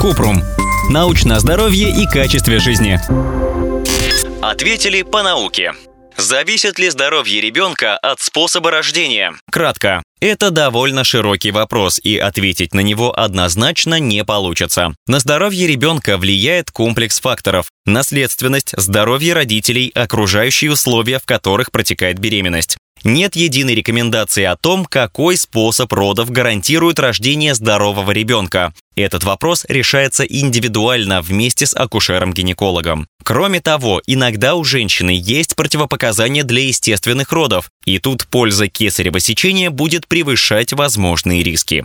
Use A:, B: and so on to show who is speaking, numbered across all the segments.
A: Купрум. Научное здоровье и качестве жизни.
B: Ответили по науке. Зависит ли здоровье ребенка от способа рождения? Кратко. Это довольно широкий вопрос, и ответить на него однозначно не получится. На здоровье ребенка влияет комплекс факторов. Наследственность, здоровье родителей, окружающие условия, в которых протекает беременность. Нет единой рекомендации о том, какой способ родов гарантирует рождение здорового ребенка. Этот вопрос решается индивидуально вместе с акушером-гинекологом. Кроме того, иногда у женщины есть противопоказания для естественных родов, и тут польза кесарево сечения будет превышать возможные риски.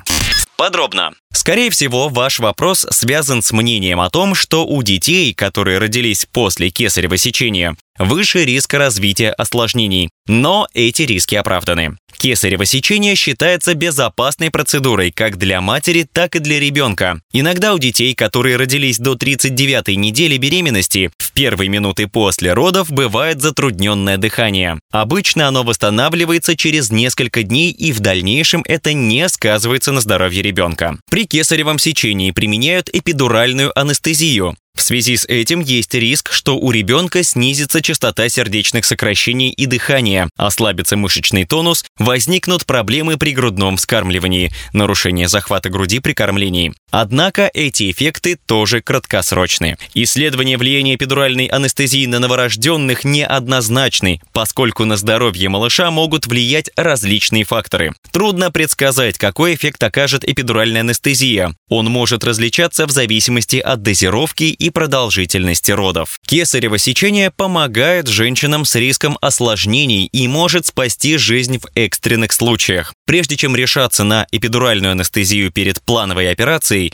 B: Подробно. Скорее всего, ваш вопрос связан с мнением о том, что у детей, которые родились после кесарево сечения, выше риск развития осложнений. Но эти риски оправданы. Кесарево сечение считается безопасной процедурой как для матери, так и для ребенка. Иногда у детей, которые родились до 39-й недели беременности, в первые минуты после родов бывает затрудненное дыхание. Обычно оно восстанавливается через несколько дней и в дальнейшем это не сказывается на здоровье ребенка. При кесаревом сечении применяют эпидуральную анестезию. В связи с этим есть риск, что у ребенка снизится частота сердечных сокращений и дыхания, ослабится мышечный тонус, возникнут проблемы при грудном вскармливании, нарушение захвата груди при кормлении. Однако эти эффекты тоже краткосрочны. Исследование влияния эпидуральной анестезии на новорожденных неоднозначны, поскольку на здоровье малыша могут влиять различные факторы. Трудно предсказать, какой эффект окажет эпидуральная анестезия. Он может различаться в зависимости от дозировки и продолжительности родов. Кесарево сечение помогает женщинам с риском осложнений и может спасти жизнь в экстренных случаях. Прежде чем решаться на эпидуральную анестезию перед плановой операцией,